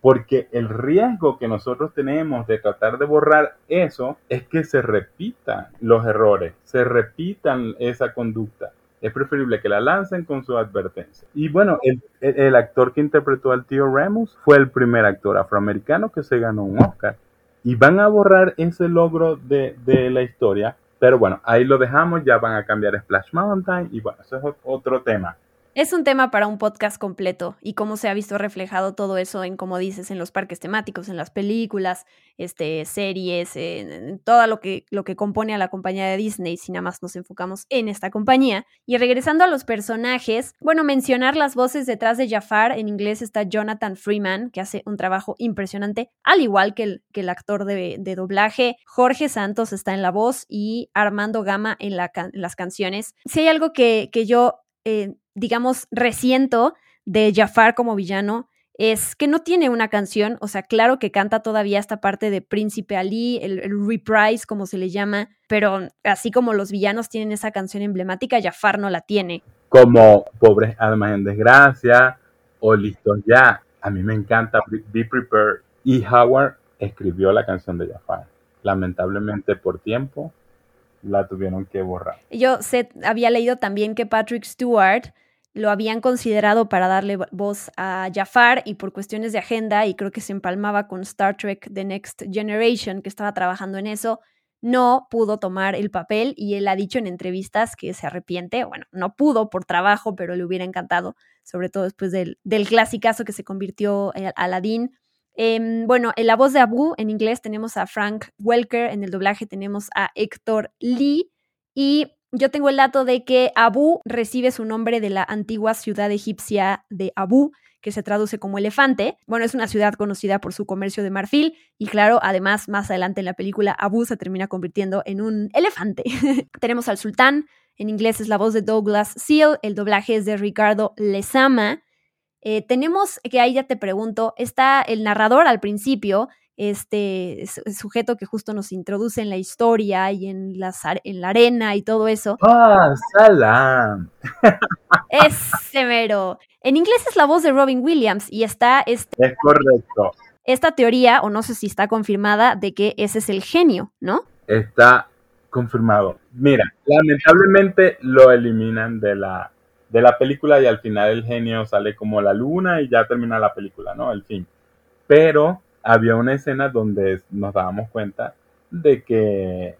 porque el riesgo que nosotros tenemos de tratar de borrar eso es que se repitan los errores, se repitan esa conducta. Es preferible que la lancen con su advertencia. Y bueno, el, actor que interpretó al tío Remus fue el primer actor afroamericano que se ganó un Oscar. Y van a borrar ese logro de, de la historia pero bueno, ahí lo dejamos, ya van a cambiar Splash Mountain y bueno, eso es otro tema. Es un tema para un podcast completo y cómo se ha visto reflejado todo eso en, como dices, en los parques temáticos, en las películas, este, series, en, todo lo que, lo que compone a la compañía de Disney, si nada más nos enfocamos en esta compañía. Y regresando a los personajes, bueno, mencionar las voces detrás de Jafar, en inglés está Jonathan Freeman, que hace un trabajo impresionante, al igual que el, que el actor de, doblaje. Jorge Santos está en la voz y Armando Gama en, las canciones. Si hay algo que, que yo... Eh, digamos, resiento de Jafar como villano es que no tiene una canción, o sea, claro que canta todavía esta parte de Príncipe Ali, el, reprise, como se le llama, pero así como los villanos tienen esa canción emblemática, Jafar no la tiene. Como Pobres Almas en Desgracia o Listos Ya, a mí me encanta Be Prepared. Y Howard escribió la canción de Jafar. Lamentablemente por tiempo la tuvieron que borrar. Yo sé, había leído también que Patrick Stewart lo habían considerado para darle voz a Jafar y por cuestiones de agenda, y creo que se empalmaba con Star Trek The Next Generation, que estaba trabajando en eso, no pudo tomar el papel y él ha dicho en entrevistas que se arrepiente, bueno, no pudo por trabajo, pero le hubiera encantado, sobre todo después del, del clasicazo que se convirtió en Aladdin. Em, bueno, en la voz de Abu en inglés tenemos a Frank Welker, en el doblaje tenemos a Héctor Lee y yo tengo el dato de que Abu recibe su nombre de la antigua ciudad egipcia de Abu, que se traduce como elefante. Bueno, es una ciudad conocida por su comercio de marfil y claro, además más adelante en la película Abu se termina convirtiendo en un elefante. Tenemos al sultán, en inglés es la voz de Douglas Seal, el doblaje es de Ricardo Lezama. Eh, tenemos, que ahí ya te pregunto, está el narrador al principio, este sujeto que justo nos introduce en la historia y en, las, en la arena y todo eso. ¡Ah, Salam! Es severo. En inglés es la voz de Robin Williams y está... Este, es correcto. Esta teoría, o no sé si está confirmada, de que ese es el genio, ¿no? Está confirmado. Mira, lamentablemente lo eliminan de la, de la película y al final el genio sale como la luna y ya termina la película, ¿no? El fin. Pero había una escena donde nos dábamos cuenta de que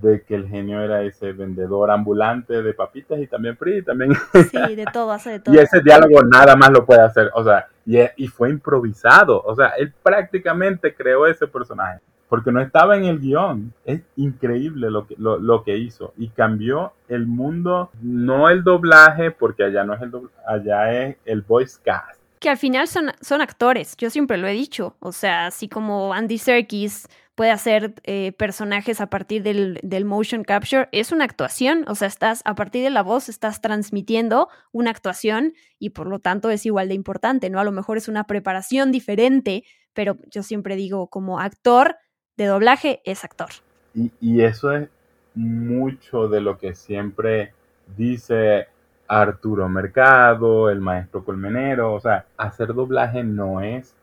de que el genio era ese vendedor ambulante de papitas y también PRI, también... Sí, de todo, hace de todo. Y ese diálogo nada más lo puede hacer, o sea, y, y, fue improvisado, o sea, él prácticamente creó ese personaje, porque no estaba en el guion. Es increíble lo que, lo, lo que hizo y cambió el mundo, no el doblaje, porque allá no es el doblaje, allá es el voice cast que al final son, son actores, yo siempre lo he dicho, o sea, así como Andy Serkis puede hacer eh, personajes a partir del, del, motion capture, es una actuación, o sea, estás a partir de la voz, estás transmitiendo una actuación y por lo tanto es igual de importante, ¿no? A lo mejor es una preparación diferente, pero yo siempre digo, como actor de doblaje es actor. Y, y eso es mucho de lo que siempre dice Arturo Mercado, el maestro colmenero, o sea, hacer doblaje no es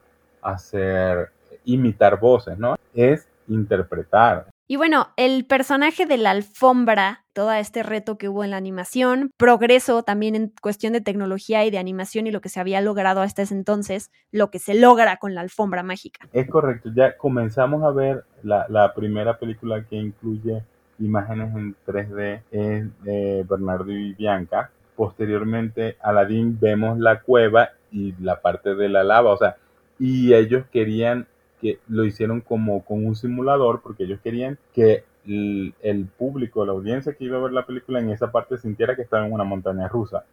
hacer imitar voces, ¿no? Es interpretar. Y bueno, el personaje de la alfombra, todo este reto que hubo en la animación, progreso también en cuestión de tecnología y de animación y lo que se había logrado hasta ese entonces, lo que se logra con la alfombra mágica. Es correcto, ya comenzamos a ver la, primera película que incluye imágenes en 3D es de Bernardo y Bianca, posteriormente Aladdin vemos la cueva y la parte de la lava, o sea, y ellos querían que lo hicieron como con un simulador porque ellos querían que el, público, la audiencia que iba a ver la película en esa parte sintiera que estaba en una montaña rusa.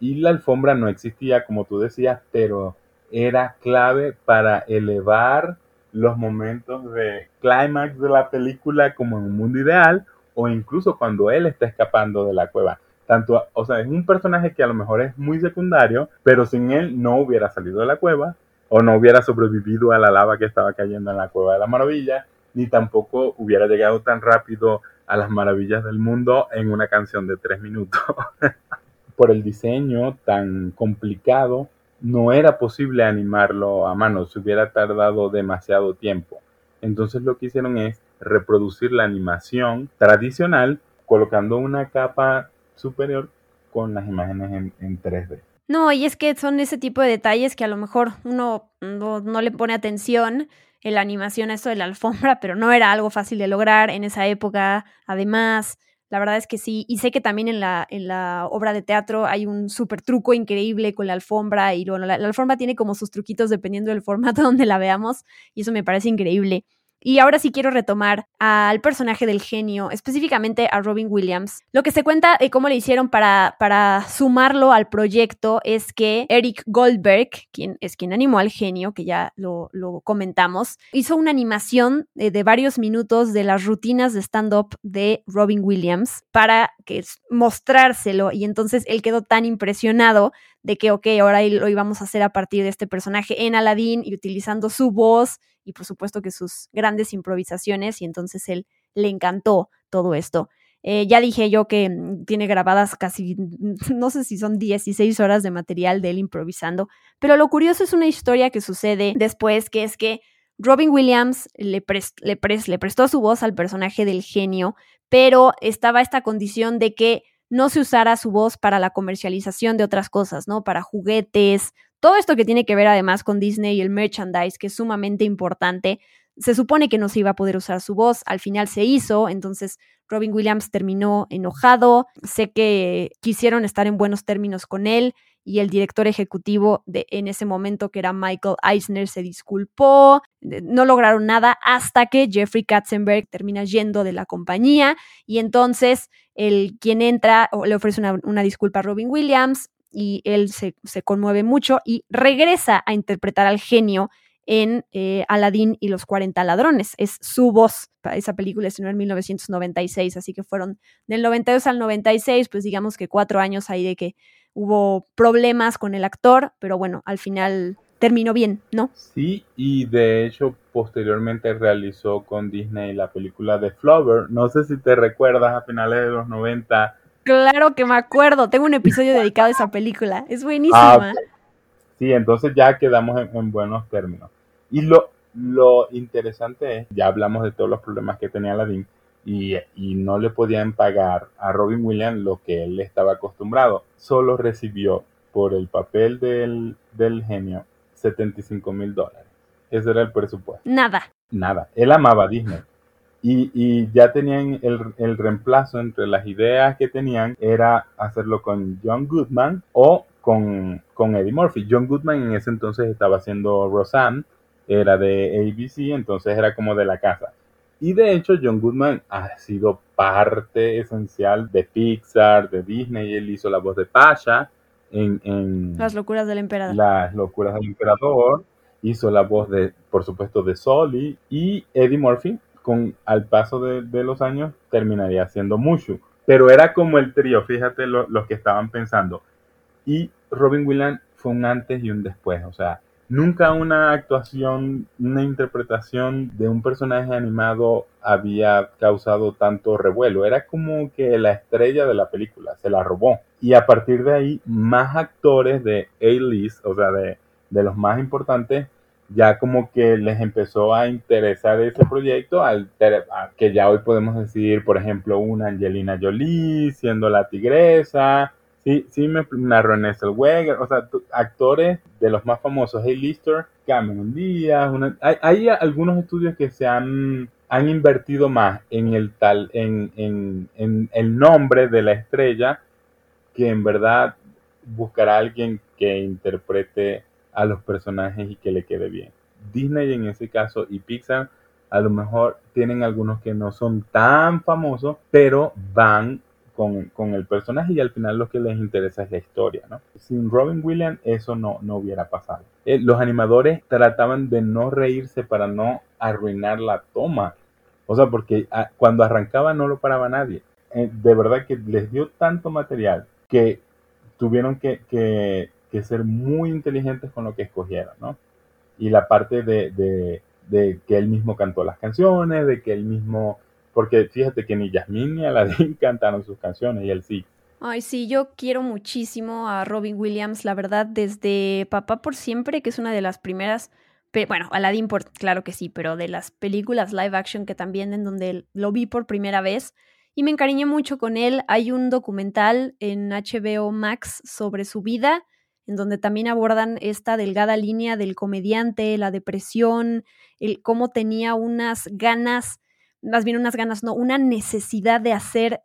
Y la alfombra no existía, como tú decías, pero era clave para elevar los momentos de clímax de la película como en un mundo ideal o incluso cuando él está escapando de la cueva. Tanto, o sea, es un personaje que a lo mejor es muy secundario, pero sin él no hubiera salido de la cueva o no hubiera sobrevivido a la lava que estaba cayendo en la cueva de la maravilla, ni tampoco hubiera llegado tan rápido a las maravillas del mundo en una canción de tres minutos. Por el diseño tan complicado, no era posible animarlo a mano, se hubiera tardado demasiado tiempo. Entonces lo que hicieron es reproducir la animación tradicional colocando una capa superior con las imágenes en, 3D. No, y es que son ese tipo de detalles que a lo mejor uno no, le pone atención en la animación, esto de la alfombra, pero no era algo fácil de lograr en esa época. Además, La verdad es que sí. Y sé que también en la, en la obra de teatro hay un súper truco increíble con la alfombra. Y bueno, la, la, alfombra tiene como sus truquitos dependiendo del formato donde la veamos. Y eso me parece increíble. Y ahora sí quiero retomar al personaje del genio, específicamente a Robin Williams. Lo que se cuenta de cómo le hicieron para, para sumarlo al proyecto es que Eric Goldberg, quien es quien animó al genio, que ya lo, comentamos, hizo una animación de, de, varios minutos de las rutinas de stand-up de Robin Williams para que mostrárselo. Y entonces él quedó tan impresionado de que, ok, ahora lo íbamos a hacer a partir de este personaje en Aladdin y utilizando su voz y por supuesto que sus grandes improvisaciones y entonces él le encantó todo esto. Eh, ya dije yo que mm, tiene grabadas casi, no sé si son 16 horas de material de él improvisando, pero lo curioso es una historia que sucede después, que es que Robin Williams le, le, le prestó su voz al personaje del genio, pero estaba esta condición de que no se usara su voz para la comercialización de otras cosas, ¿no? Para juguetes, todo esto que tiene que ver además con Disney y el merchandise, que es sumamente importante, se supone que no se iba a poder usar su voz, al final se hizo, entonces Robin Williams terminó enojado, sé que quisieron estar en buenos términos con él y el director ejecutivo de en ese momento que era Michael Eisner se disculpó, no lograron nada hasta que Jeffrey Katzenberg termina yendo de la compañía y entonces el quien entra le ofrece una, una disculpa a Robin Williams, y él se, conmueve mucho y regresa a interpretar al genio en eh, Aladdin y los 40 ladrones. Es su voz. Esa película estrenó en 1996, así que fueron del 92 al 96, pues digamos que cuatro años ahí de que hubo problemas con el actor, pero bueno, al final terminó bien, ¿no? Sí, y de hecho posteriormente realizó con Disney la película de Flower. No sé si te recuerdas a finales de los 90 Claro que me acuerdo. Tengo un episodio dedicado a esa película. Es buenísima. Ah, sí, entonces ya quedamos en, buenos términos. Y lo, lo interesante es, ya hablamos de todos los problemas que tenía Aladdin y, y no le podían pagar a Robin Williams lo que él estaba acostumbrado. Solo recibió por el papel del, del genio 75 mil dólares. Ese era el presupuesto. Nada. Nada. Él amaba Disney. Y, ya tenían el, reemplazo entre las ideas que tenían era hacerlo con John Goodman o con, con Eddie Murphy. John Goodman en ese entonces estaba haciendo Roseanne, era de ABC, entonces era como de la casa. Y de hecho John Goodman ha sido parte esencial de Pixar, de Disney, él hizo la voz de Pasha en, en Las locuras del emperador. Las locuras del emperador, hizo la voz de, por supuesto, de Soli y Eddie Murphy con al paso de, los años terminaría siendo Mushu. Pero era como el trío, fíjate lo, los que estaban pensando. Y Robin Williams fue un antes y un después, o sea, nunca una actuación, una interpretación de un personaje animado había causado tanto revuelo. Era como que la estrella de la película, se la robó. Y a partir de ahí, más actores de A-list, o sea, de, de los más importantes, ya como que les empezó a interesar ese proyecto, al, que ya hoy podemos decir, por ejemplo, una Angelina Jolie siendo la tigresa, sí, sí me narró René Zellweger, o sea, actores de los más famosos, Hey Lister, Cameron Díaz, hay, hay, algunos estudios que se han, han invertido más en el tal, en, en, en el nombre de la estrella, que en verdad buscará a alguien que interprete a los personajes y que le quede bien. Disney en ese caso y Pixar a lo mejor tienen algunos que no son tan famosos, pero van con, el personaje y al final lo que les interesa es la historia, ¿no? Sin Robin Williams eso no, no hubiera pasado. Eh, los animadores trataban de no reírse para no arruinar la toma. O sea, porque ah, cuando arrancaba no lo paraba nadie. Eh, de verdad que les dio tanto material que tuvieron que, que ser muy inteligentes con lo que escogieron, ¿no? Y la parte de, que él mismo cantó las canciones, de que él mismo, porque fíjate que ni Yasmín ni Aladdin cantaron sus canciones y él sí. Ay, sí, yo quiero muchísimo a Robin Williams, la verdad, desde Papá por Siempre, que es una de las primeras, bueno, Aladdin, por, claro que sí, pero de las películas live action que también en donde lo vi por primera vez y me encariñé mucho con él. Hay un documental en HBO Max sobre su vida en donde también abordan esta delgada línea del comediante, la depresión, el cómo tenía unas ganas, más bien unas ganas, no, una necesidad de hacer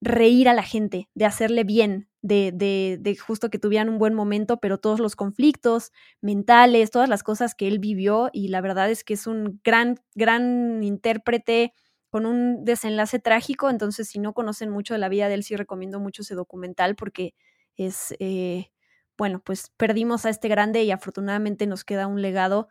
reír a la gente, de hacerle bien, de, de, de, justo que tuvieran un buen momento, pero todos los conflictos mentales, todas las cosas que él vivió y la verdad es que es un gran, gran intérprete con un desenlace trágico, entonces si no conocen mucho de la vida de él, sí recomiendo mucho ese documental porque es, eh, bueno, pues perdimos a este grande y afortunadamente nos queda un legado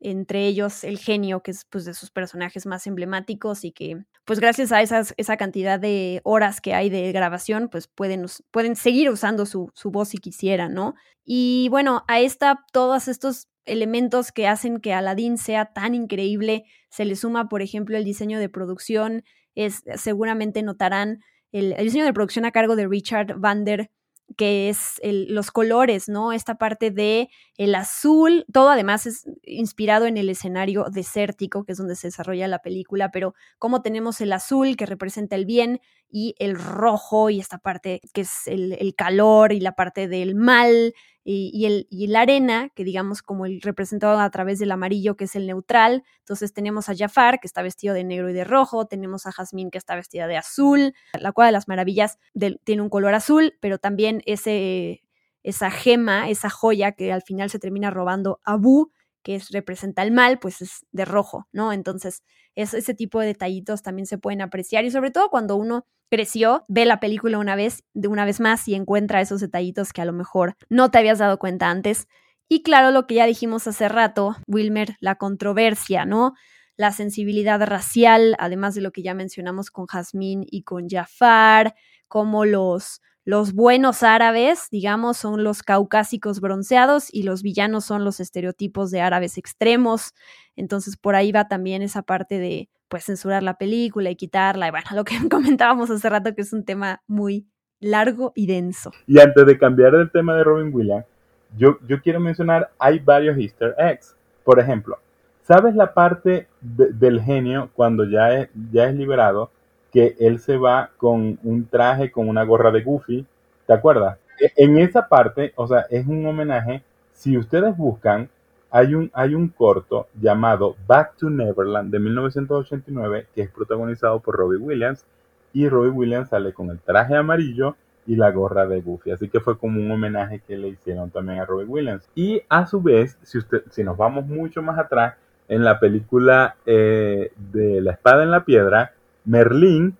entre ellos el genio, que es pues de sus personajes más emblemáticos y que pues gracias a esa cantidad de horas que hay de grabación, pues pueden, pueden seguir usando su, su voz si quisieran, ¿no? Y bueno, a esta, todos estos elementos que hacen que Aladdin sea tan increíble, se le suma, por ejemplo, el diseño de producción, es, seguramente notarán el, el diseño de producción a cargo de Richard Vander que es los colores, ¿no? Esta parte de el azul, todo además es inspirado en el escenario desértico, que es donde se desarrolla la película, pero como tenemos el azul que representa el bien y el rojo y esta parte que es el, el calor y la parte del mal y, el, y, la arena, que digamos como el representado a través del amarillo, que es el neutral. Entonces tenemos a Jafar, que está vestido de negro y de rojo, tenemos a Jazmín, que está vestida de azul. La Cueva de las Maravillas tiene un color azul, pero también ese, esa gema, esa joya que al final se termina robando a Abu, que es, representa el mal, pues es de rojo, ¿no? Entonces, ese tipo de detallitos también se pueden apreciar y sobre todo cuando uno creció, ve la película una vez, de una vez más y encuentra esos detallitos que a lo mejor no te habías dado cuenta antes. Y claro, lo que ya dijimos hace rato, Wilmer, la controversia, ¿no? La sensibilidad racial, además de lo que ya mencionamos con Jazmín y con Jafar, como los los buenos árabes, digamos, son los caucásicos bronceados y los villanos son los estereotipos de árabes extremos. Entonces por ahí va también esa parte de pues censurar la película y quitarla. Y bueno, lo que comentábamos hace rato que es un tema muy largo y denso. Y antes de cambiar el tema de Robin Williams, yo, yo quiero mencionar, hay varios easter eggs. Por ejemplo, ¿sabes la parte del genio cuando ya es, ya es liberado? Que él se va con un traje, con una gorra de Goofy, ¿te acuerdas? E, en esa parte, o sea, es un homenaje. Si ustedes buscan, hay un, hay un corto llamado Back to Neverland de 1989 que es protagonizado por Robbie Williams y Robbie Williams sale con el traje amarillo y la gorra de Goofy. Así que fue como un homenaje que le hicieron también a Robbie Williams. Y a su vez, si, usted, si nos vamos mucho más atrás, en la película eh, de La Espada en la Piedra, Merlín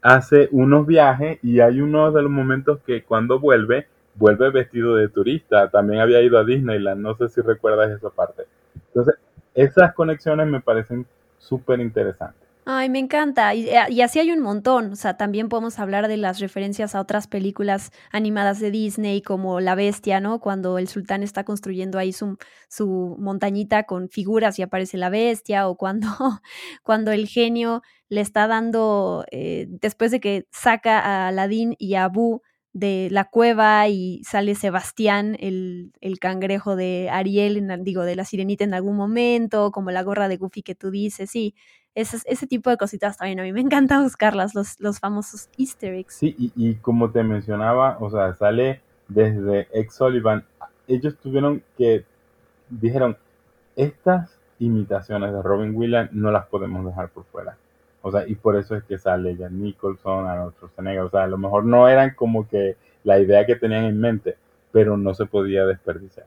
hace unos viajes y hay uno de los momentos que cuando vuelve, vuelve vestido de turista. También había ido a Disneyland, no sé si recuerdas esa parte. Entonces, esas conexiones me parecen súper interesantes. Ay, me encanta. Y, eh, y, así hay un montón. O sea, también podemos hablar de las referencias a otras películas animadas de Disney, como La Bestia, ¿no? Cuando el sultán está construyendo ahí su, montañita con figuras y aparece la bestia, o cuando, cuando el genio le está dando, eh, después de que saca a Aladín y a Abu de la cueva y sale Sebastián, el, el cangrejo de Ariel, digo, de la sirenita en algún momento, como la gorra de Goofy que tú dices, sí, ese, ese tipo de cositas también a mí me encanta buscarlas, los, los famosos easter eggs. Sí, y, y como te mencionaba, o sea, sale desde Ex Sullivan, ellos tuvieron que, dijeron, estas imitaciones de Robin Williams no las podemos dejar por fuera. O sea, y por eso es que sale ya Nicholson, a otros Schwarzenegger. O sea, a lo mejor no eran como que la idea que tenían en mente, pero no se podía desperdiciar.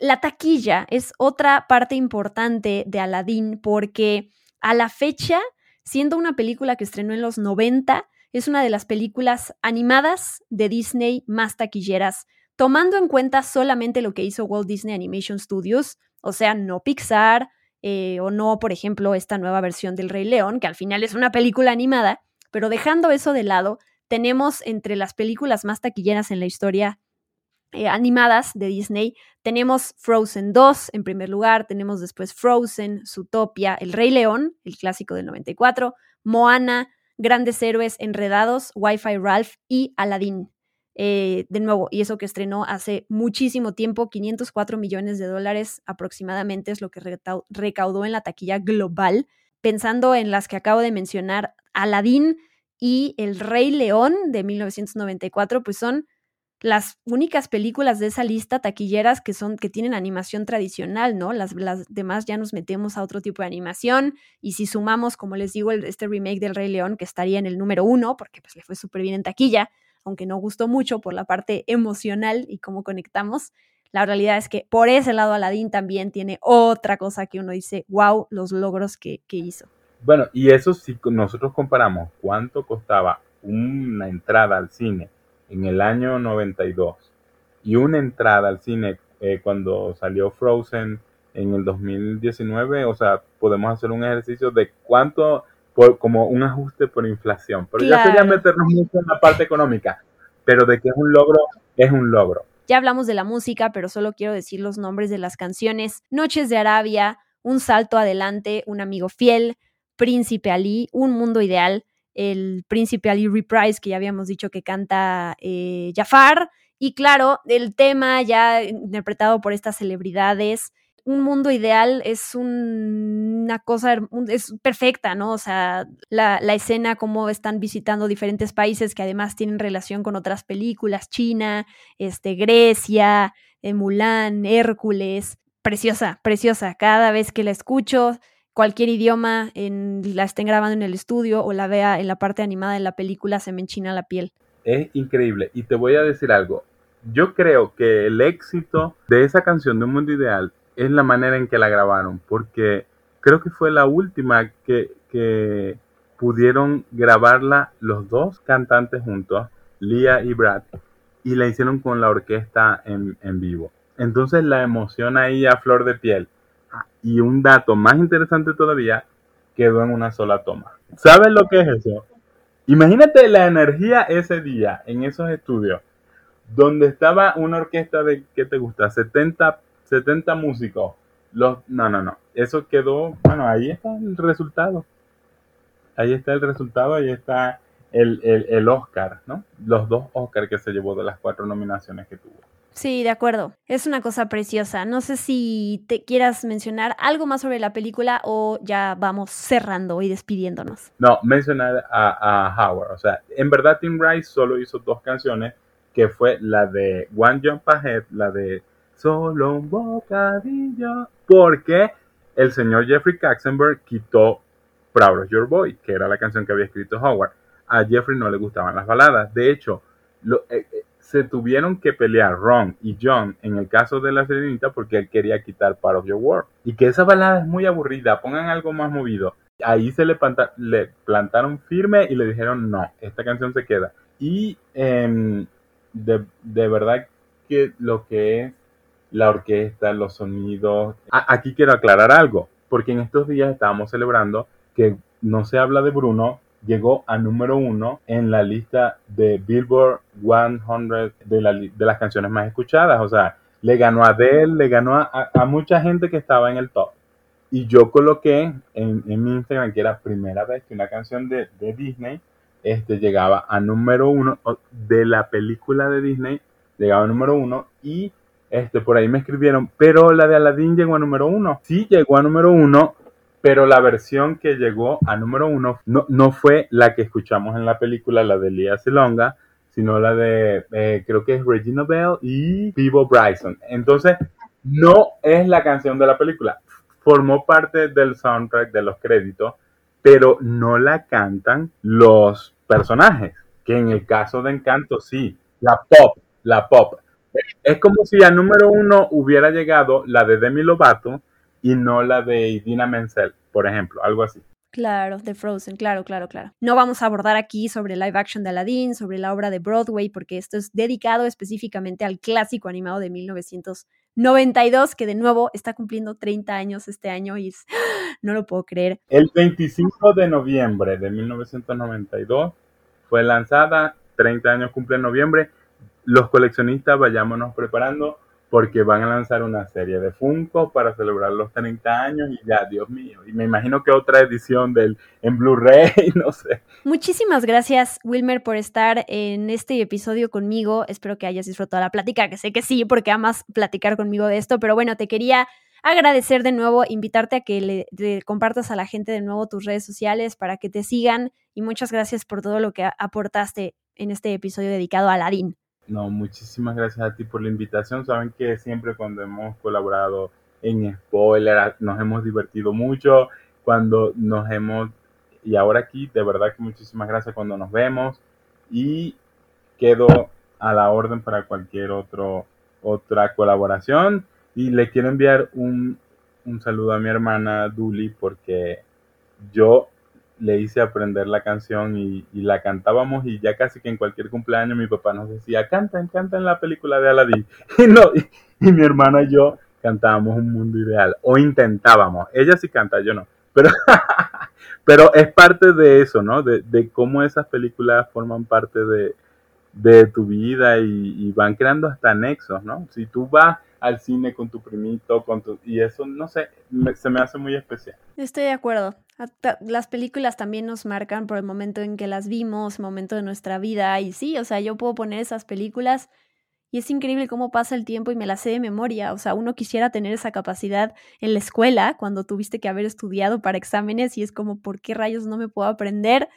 La taquilla es otra parte importante de Aladdin porque a la fecha, siendo una película que estrenó en los 90, es una de las películas animadas de Disney más taquilleras, tomando en cuenta solamente lo que hizo Walt Disney Animation Studios, o sea, no Pixar, eh, o no, por ejemplo, esta nueva versión del Rey León, que al final es una película animada, pero dejando eso de lado, tenemos entre las películas más taquilleras en la historia eh, animadas de Disney. Tenemos Frozen 2 en primer lugar, tenemos después Frozen, Zootopia, El Rey León, el clásico del 94, Moana, Grandes Héroes Enredados, Wi-Fi Ralph y Aladdin. Eh, de nuevo, y eso que estrenó hace muchísimo tiempo, 504 millones de dólares aproximadamente es lo que recaudó en la taquilla global. Pensando en las que acabo de mencionar, Aladdin y El Rey León de 1994, pues son las únicas películas de esa lista taquilleras que son que tienen animación tradicional, ¿no? Las, las demás ya nos metemos a otro tipo de animación y si sumamos, como les digo, este remake del Rey León que estaría en el número uno porque pues le fue súper bien en taquilla, aunque no gustó mucho por la parte emocional y cómo conectamos. La realidad es que por ese lado Aladdin también tiene otra cosa que uno dice, wow, los logros que, que hizo. Bueno, y eso si nosotros comparamos cuánto costaba una entrada al cine en el año 92 y una entrada al cine eh, cuando salió Frozen en el 2019, o sea, podemos hacer un ejercicio de cuánto, por, como un ajuste por inflación, pero ya sería meternos mucho en la parte económica, pero de que es un logro, es un logro. Ya hablamos de la música, pero solo quiero decir los nombres de las canciones. Noches de Arabia, Un Salto Adelante, Un Amigo Fiel, Príncipe Ali, Un Mundo Ideal, el Príncipe Ali Reprise, que ya habíamos dicho que canta eh, Jafar, y claro, el tema ya interpretado por estas celebridades. Un mundo ideal es una cosa, es perfecta, ¿no? O sea, la, escena, cómo están visitando diferentes países que además tienen relación con otras películas, China, este, Grecia, eh, Mulan, Hércules, preciosa, preciosa. Cada vez que la escucho, cualquier idioma, en, la estén grabando en el estudio o la vea en la parte animada de la película, se me enchina la piel. Es increíble. Y te voy a decir algo. Yo creo que el éxito de esa canción de Un Mundo Ideal es la manera en que la grabaron, porque creo que fue la última que, que pudieron grabarla los dos cantantes juntos, Lia y Brad, y la hicieron con la orquesta en, en vivo. Entonces la emoción ahí a flor de piel y un dato más interesante todavía, quedó en una sola toma. ¿Sabes lo que es eso? Imagínate la energía ese día en esos estudios, donde estaba una orquesta de, ¿qué te gusta? 70, 70 músicos. Los, no, no, no. Eso quedó, bueno, ahí está el resultado. Ahí está el resultado, ahí está el, el, el Oscar, ¿no? Los dos Oscars que se llevó de las cuatro nominaciones que tuvo. Sí, de acuerdo. Es una cosa preciosa. No sé si te quieras mencionar algo más sobre la película o ya vamos cerrando y despidiéndonos. No, mencionar a, Howard. O sea, en verdad Tim Rice solo hizo dos canciones, que fue la de One Jump Ahead, la de Solo un bocadillo, porque el señor Jeffrey Katzenberg quitó Proud of Your Boy, que era la canción que había escrito Howard. A Jeffrey no le gustaban las baladas. De hecho, lo, eh, eh, se tuvieron que pelear Ron y John en el caso de la Serenita porque él quería quitar Part of Your World. Y que esa balada es muy aburrida, pongan algo más movido. Ahí se le, le plantaron firme y le dijeron no, esta canción se queda. Y em, de, verdad que lo que es la orquesta, los sonidos. aquí quiero aclarar algo, porque en estos días estábamos celebrando que no se habla de Bruno, llegó a número uno en la lista de Billboard 100 de, de las canciones más escuchadas. O sea, le ganó a Adele, le ganó a, mucha gente que estaba en el top. Y yo coloqué en, mi Instagram que era primera vez que una canción de, Disney este, llegaba a número uno de la película de Disney, llegaba a número uno y este, por ahí me escribieron, pero la de Aladdin llegó a número uno. Sí, llegó a número uno pero la versión que llegó a número uno no, no fue la que escuchamos en la película, la de Lia Selonga, sino la de, eh, creo que es Regina Bell y Vivo Bryson. Entonces, no es la canción de la película. Formó parte del soundtrack de los créditos, pero no la cantan los personajes, que en el caso de Encanto sí, la pop, la pop. Es como si a número uno hubiera llegado la de Demi Lovato y no la de Idina Menzel, por ejemplo, algo así. Claro, de Frozen, claro, claro, claro. No vamos a abordar aquí sobre live action de Aladdin, sobre la obra de Broadway, porque esto es dedicado específicamente al clásico animado de 1992, que de nuevo está cumpliendo 30 años este año y no lo puedo creer. El 25 de noviembre de 1992 fue lanzada, 30 años cumple en noviembre. Los coleccionistas vayámonos preparando porque van a lanzar una serie de Funko para celebrar los 30 años y ya, Dios mío. Y me imagino que otra edición del en Blu-ray, no sé. Muchísimas gracias, Wilmer, por estar en este episodio conmigo. Espero que hayas disfrutado la plática, que sé que sí, porque amas platicar conmigo de esto, pero bueno, te quería agradecer de nuevo, invitarte a que le, compartas a la gente de nuevo tus redes sociales para que te sigan y muchas gracias por todo lo que aportaste en este episodio dedicado a Aladdin. No, muchísimas gracias a ti por la invitación. Saben que siempre cuando hemos colaborado en spoiler nos hemos divertido mucho, cuando nos hemos, y ahora aquí, de verdad que muchísimas gracias cuando nos vemos y quedo a la orden para cualquier otro, otra colaboración. Y le quiero enviar un, un saludo a mi hermana Duli porque yo le hice aprender la canción y, la cantábamos y ya casi que en cualquier cumpleaños mi papá nos decía, canta, canta en la película de Aladdin. Y, no, y, mi hermana y yo cantábamos un mundo ideal o intentábamos. Ella sí canta, yo no. Pero, pero es parte de eso, ¿no? De, de cómo esas películas forman parte de, de tu vida y, van creando hasta nexos, ¿no? Si tú vas al cine con tu primito, con tu, y eso, no sé, se me hace muy especial. Estoy de acuerdo. Las películas también nos marcan por el momento en que las vimos, momento de nuestra vida, y sí, o sea, yo puedo poner esas películas y es increíble cómo pasa el tiempo y me las sé de memoria. O sea, uno quisiera tener esa capacidad en la escuela cuando tuviste que haber estudiado para exámenes y es como, ¿por qué rayos no me puedo aprender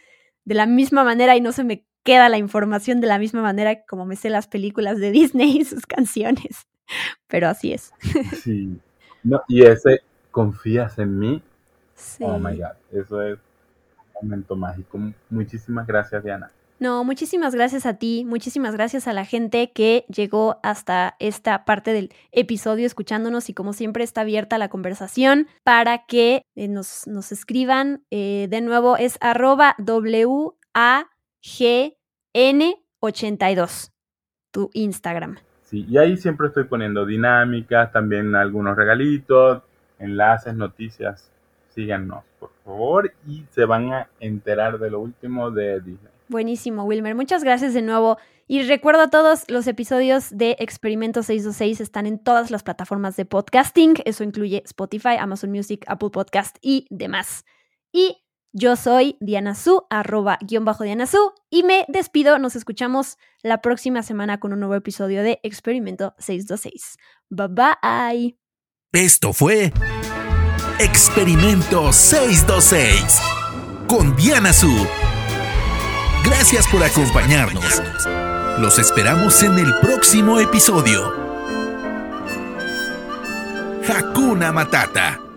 de la misma manera y no se me queda la información de la misma manera como me sé las películas de Disney y sus canciones. Pero así es. Sí. No, y ese confías en mí. Sí. Oh my God. Eso es un momento mágico. Muchísimas gracias, Diana. No, muchísimas gracias a ti, muchísimas gracias a la gente que llegó hasta esta parte del episodio escuchándonos y como siempre está abierta la conversación para que eh, nos, nos, escriban. Eh, de nuevo es arroba WA GN82, tu Instagram. Y ahí siempre estoy poniendo dinámicas, también algunos regalitos, enlaces, noticias. Síganos, por favor, y se van a enterar de lo último de Disney. Buenísimo, Wilmer. Muchas gracias de nuevo. Y recuerdo a todos, los episodios de Experimento 626 están en todas las plataformas de podcasting. Eso incluye Spotify, Amazon Music, Apple Podcast y demás. Y yo soy Diana Su, arroba guion bajo Diana Su, y me despido. Nos escuchamos la próxima semana con un nuevo episodio de Experimento 626. Bye bye. Esto fue Experimento 626 con Diana Su. Gracias por acompañarnos. Los esperamos en el próximo episodio. Hakuna Matata.